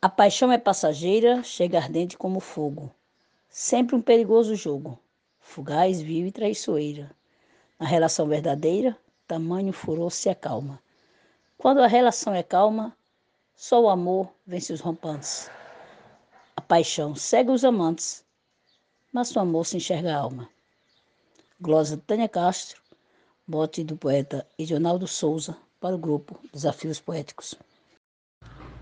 A paixão é passageira, chega ardente como fogo. Sempre um perigoso jogo, fugaz, vil e traiçoeira. Na relação verdadeira, tamanho furor se acalma. Quando a relação é calma, só o amor vence os rompantes. A paixão cega os amantes, mas no amor se enxerga a alma. Glosa Tânia Castro, bote do poeta Edionaldo Souza, para o grupo Desafios Poéticos.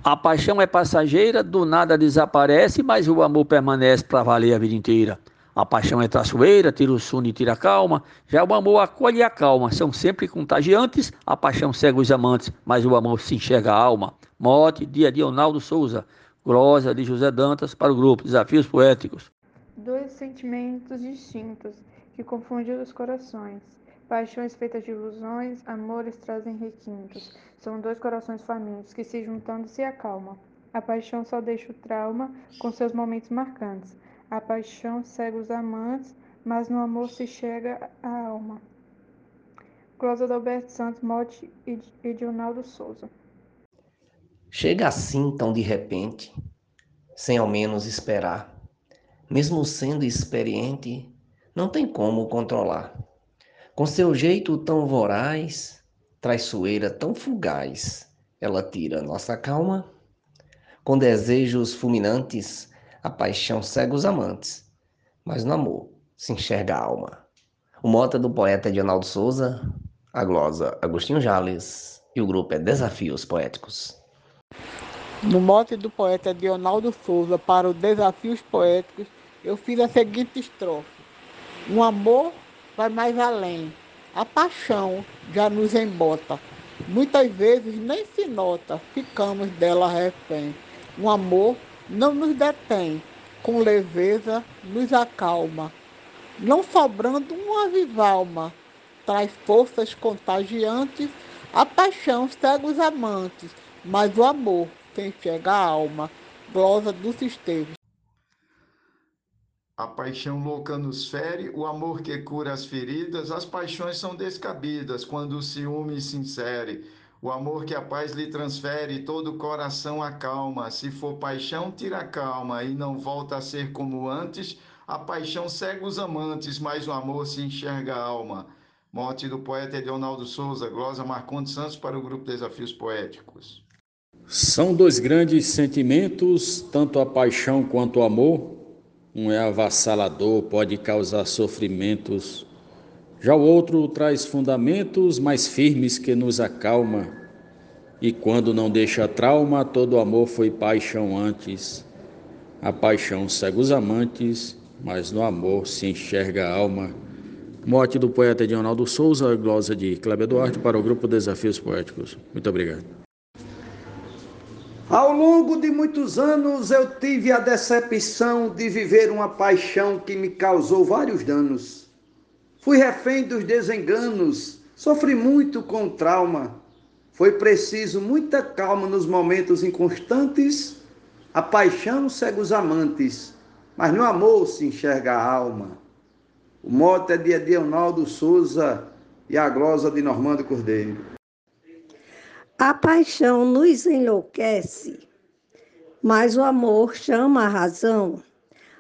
A paixão é passageira, do nada desaparece, mas o amor permanece para valer a vida inteira. A paixão é traçoeira, tira o sono e tira a calma. Já o amor acolhe e acalma. São sempre contagiantes. A paixão cega os amantes, mas o amor se enxerga a alma. Mote, dia de Ronaldo Souza. Glosa de José Dantas para o grupo Desafios Poéticos. Dois sentimentos distintos que confundem os corações. Paixões feitas de ilusões, amores trazem requintos. São dois corações famintos que se juntando se acalmam. A paixão só deixa o trauma com seus momentos marcantes. A paixão cega os amantes, mas no amor se chega a alma. Cláudia Alberto Santos, Mote e Edionaldo Souza. Chega assim tão de repente, sem ao menos esperar. Mesmo sendo experiente, não tem como controlar. Com seu jeito tão voraz, traiçoeira tão fugaz, ela tira nossa calma. Com desejos fulminantes, a paixão cega os amantes, mas no amor se enxerga a alma. O mote é do poeta Edinaldo Souza, a glosa Agostinho Jales e o grupo é Desafios Poéticos. No mote do poeta Dionaldo Souza para o Desafios Poéticos, eu fiz a seguinte estrofe: Um amor vai mais além, a paixão já nos embota. Muitas vezes nem se nota, ficamos dela refém. Um amor não nos detém, com leveza nos acalma. Não sobrando uma vivalma, traz forças contagiantes, a paixão cega os amantes, mas o amor tem enxerga a alma. Glosa do Esteves. A paixão louca nos fere, o amor que cura as feridas, as paixões são descabidas quando o ciúme se insere. O amor que a paz lhe transfere, todo o coração acalma. Se for paixão, tira a calma e não volta a ser como antes. A paixão cega os amantes, mas o amor se enxerga a alma. Morte do poeta Edionaldo Souza, glosa Marcondes Santos para o grupo Desafios Poéticos. São dois grandes sentimentos, tanto a paixão quanto o amor. Um é avassalador, pode causar sofrimentos já o outro traz fundamentos mais firmes que nos acalma. E quando não deixa trauma, todo amor foi paixão antes. A paixão cega os amantes, mas no amor se enxerga a alma. Morte do poeta Edionaldo Souza, glosa de Cléber Duarte para o grupo Desafios Poéticos. Muito obrigado. Ao longo de muitos anos eu tive a decepção de viver uma paixão que me causou vários danos. Fui refém dos desenganos, sofri muito com trauma. Foi preciso muita calma nos momentos inconstantes. A paixão cega os amantes, mas no amor se enxerga a alma. O mote é de Edionaldo Souza e a glosa de Normando Cordeiro. A paixão nos enlouquece, mas o amor chama a razão.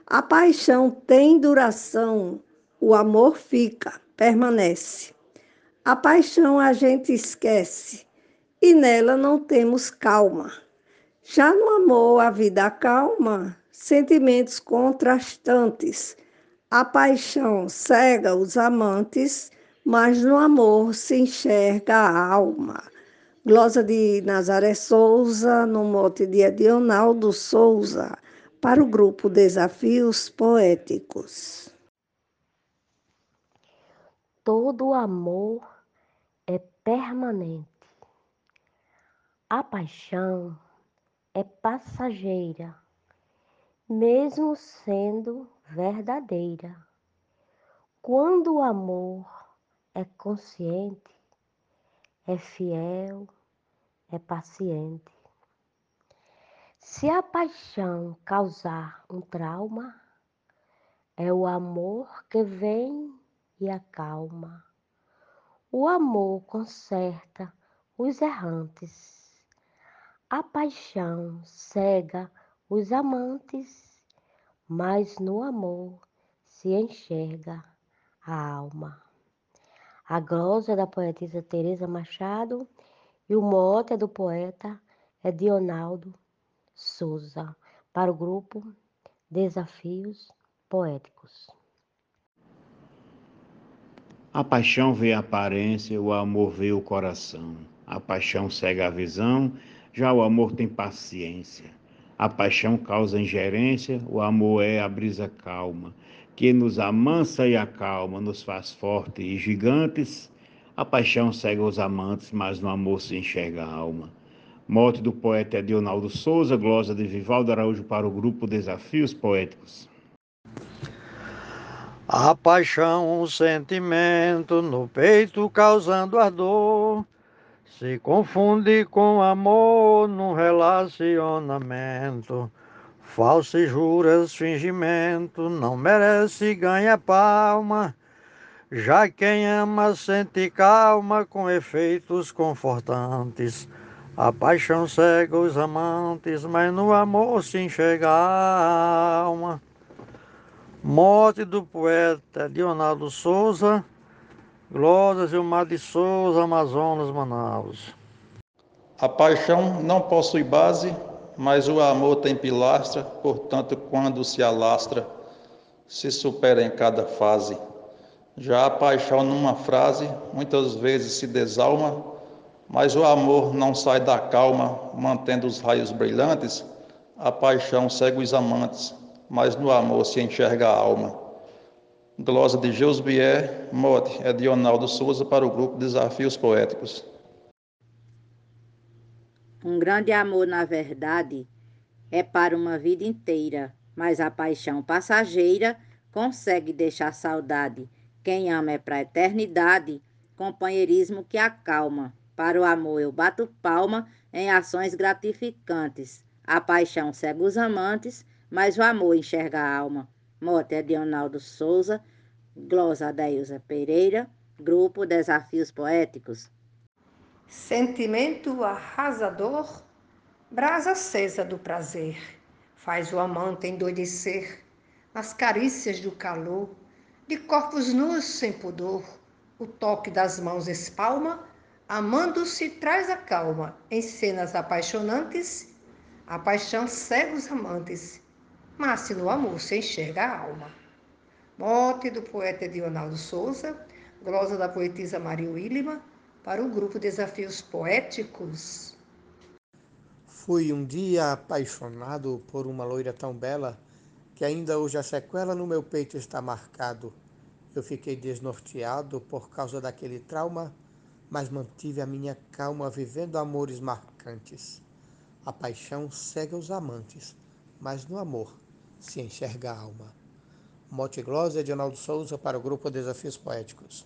A paixão tem duração, o amor fica, permanece. A paixão a gente esquece e nela não temos calma. Já no amor a vida calma, sentimentos contrastantes. A paixão cega os amantes, mas no amor se enxerga a alma. Glosa de Nazaré Souza, no mote de Adionaldo Souza, para o grupo Desafios Poéticos. Todo amor é permanente. A paixão é passageira, mesmo sendo verdadeira. Quando o amor é consciente, é fiel, é paciente. Se a paixão causar um trauma, é o amor que vem e acalma. O amor conserta os errantes. A paixão cega os amantes, mas no amor se enxerga a alma. A glosa da poetisa Teresa Machado e o mote é do poeta Edionaldo Souza para o grupo Desafios Poéticos. A paixão vê a aparência, o amor vê o coração. A paixão cega a visão, já o amor tem paciência. A paixão causa ingerência, o amor é a brisa calma, que nos amansa e acalma, nos faz fortes e gigantes. A paixão cega os amantes, mas no amor se enxerga a alma. Morte do poeta Edionaldo Souza, glosa de Vivaldo Araújo para o grupo Desafios Poéticos. A paixão, um sentimento no peito causando ardor, se confunde com amor num relacionamento. Falsas juras, fingimento, não merece ganhar palma. Já quem ama sente calma com efeitos confortantes. A paixão cega os amantes, mas no amor se enxerga a alma. Morte do poeta Leonardo Souza, Glória Gilmar de Souza, Amazonas, Manaus. A paixão não possui base, mas o amor tem pilastra, portanto, quando se alastra, se supera em cada fase. Já a paixão numa frase, muitas vezes se desalma, mas o amor não sai da calma, mantendo os raios brilhantes. A paixão segue os amantes, mas no amor se enxerga a alma. Glosa de Josbier, mote é de Ronaldo Souza para o grupo Desafios Poéticos. Um grande amor, na verdade, é para uma vida inteira, mas a paixão passageira consegue deixar saudade. Quem ama é para a eternidade, companheirismo que acalma. Para o amor eu bato palma em ações gratificantes. A paixão cega os amantes, mas o amor enxerga a alma. Mote é de Ronaldo Souza, glosa Adeilza Pereira, grupo Desafios Poéticos. Sentimento arrasador, brasa acesa do prazer, faz o amante endoidecer nas carícias do calor, de corpos nus sem pudor, o toque das mãos espalma, amando-se traz a calma, em cenas apaixonantes, a paixão cega os amantes, mas se no amor se enxerga a alma. Mote do poeta Edionaldo Souza, glosa da poetisa Maria Willima, para o grupo Desafios Poéticos. Fui um dia apaixonado por uma loira tão bela que ainda hoje a sequela no meu peito está marcado. Eu fiquei desnorteado por causa daquele trauma, mas mantive a minha calma vivendo amores marcantes. A paixão cega os amantes, mas no amor se enxerga a alma. Mote Glória de Arnaldo Souza para o grupo Desafios Poéticos.